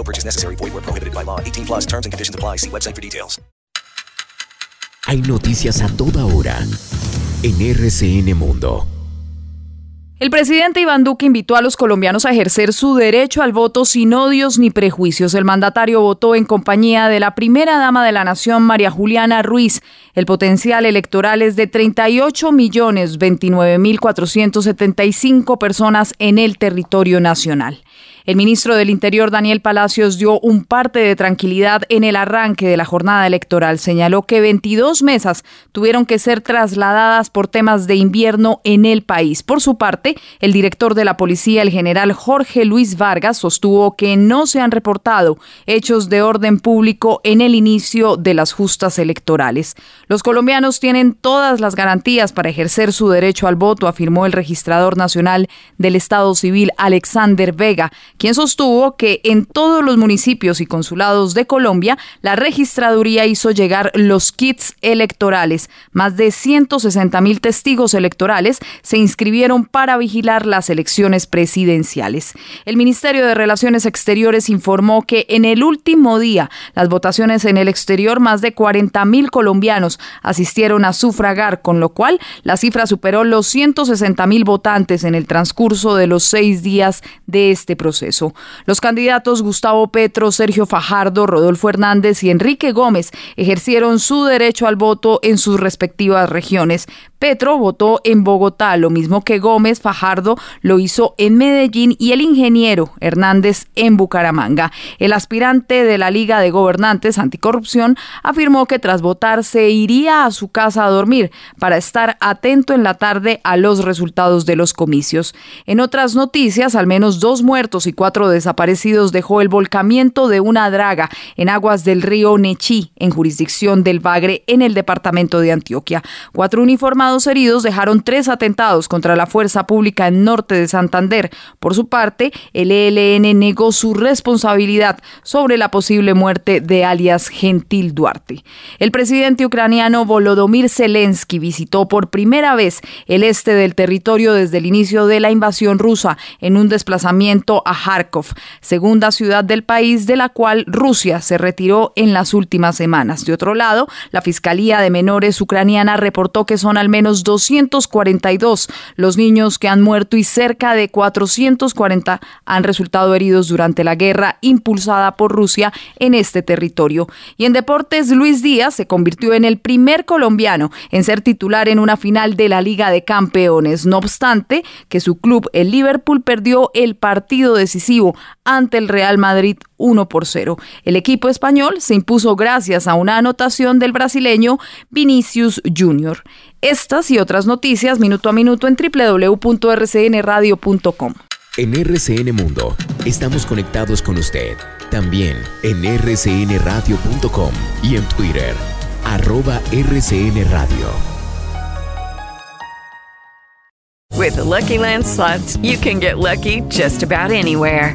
No purchase necessary. Void where prohibited by law. 18 plus terms and conditions apply. See website for details. Hay noticias a toda hora en RCN Mundo. El presidente Iván Duque invitó a los colombianos a ejercer su derecho al voto sin odios ni prejuicios. El mandatario votó en compañía de la primera dama de la nación, María Juliana Ruiz. El potencial electoral es de 38 millones 29 mil 475 personas en el territorio nacional. El ministro del Interior, Daniel Palacios, dio un parte de tranquilidad en el arranque de la jornada electoral. Señaló que 22 mesas tuvieron que ser trasladadas por temas de invierno en el país. Por su parte, el director de la policía, el general Jorge Luis Vargas, sostuvo que no se han reportado hechos de orden público en el inicio de las justas electorales. Los colombianos tienen todas las garantías para ejercer su derecho al voto, afirmó el registrador nacional del Estado Civil, Alexander Vega, quien sostuvo que en todos los municipios y consulados de Colombia la registraduría hizo llegar los kits electorales. Más de 160 mil testigos electorales se inscribieron para vigilar las elecciones presidenciales. El Ministerio de Relaciones Exteriores informó que en el último día las votaciones en el exterior más de 40 mil colombianos asistieron a sufragar, con lo cual la cifra superó los 160 mil votantes en el transcurso de los seis días de este proceso. Los candidatos Gustavo Petro, Sergio Fajardo, Rodolfo Hernández y Enrique Gómez ejercieron su derecho al voto en sus respectivas regiones. Petro votó en Bogotá, lo mismo que Gómez Fajardo lo hizo en Medellín y el ingeniero Hernández en Bucaramanga. El aspirante de la Liga de Gobernantes Anticorrupción afirmó que tras votar se iría a su casa a dormir para estar atento en la tarde a los resultados de los comicios. En otras noticias, al menos dos muertos y cuatro desaparecidos dejó el volcamiento de una draga en aguas del río Nechí, en jurisdicción del Bagre, en el departamento de Antioquia. Cuatro uniformados heridos dejaron tres atentados contra la fuerza pública en norte de Santander. Por su parte, el ELN negó su responsabilidad sobre la posible muerte de alias Gentil Duarte. El presidente ucraniano Volodymyr Zelensky visitó por primera vez el este del territorio desde el inicio de la invasión rusa en un desplazamiento a Kharkov, segunda ciudad del país de la cual Rusia se retiró en las últimas semanas. De otro lado, la Fiscalía de Menores ucraniana reportó que son al menos menos 242 los niños que han muerto y cerca de 440 han resultado heridos durante la guerra impulsada por Rusia en este territorio. Y en deportes, Luis Díaz se convirtió en el primer colombiano en ser titular en una final de la Liga de Campeones. No obstante, que su club, el Liverpool, perdió el partido decisivo ante el Real Madrid 1 por 0. El equipo español se impuso gracias a una anotación del brasileño Vinicius Jr. Estas y otras noticias minuto a minuto en www.rcnradio.com. En RCN Mundo estamos conectados con usted. También en rcnradio.com y en Twitter, arroba RCN Radio. With the Lucky Land slots, you can get lucky just about anywhere.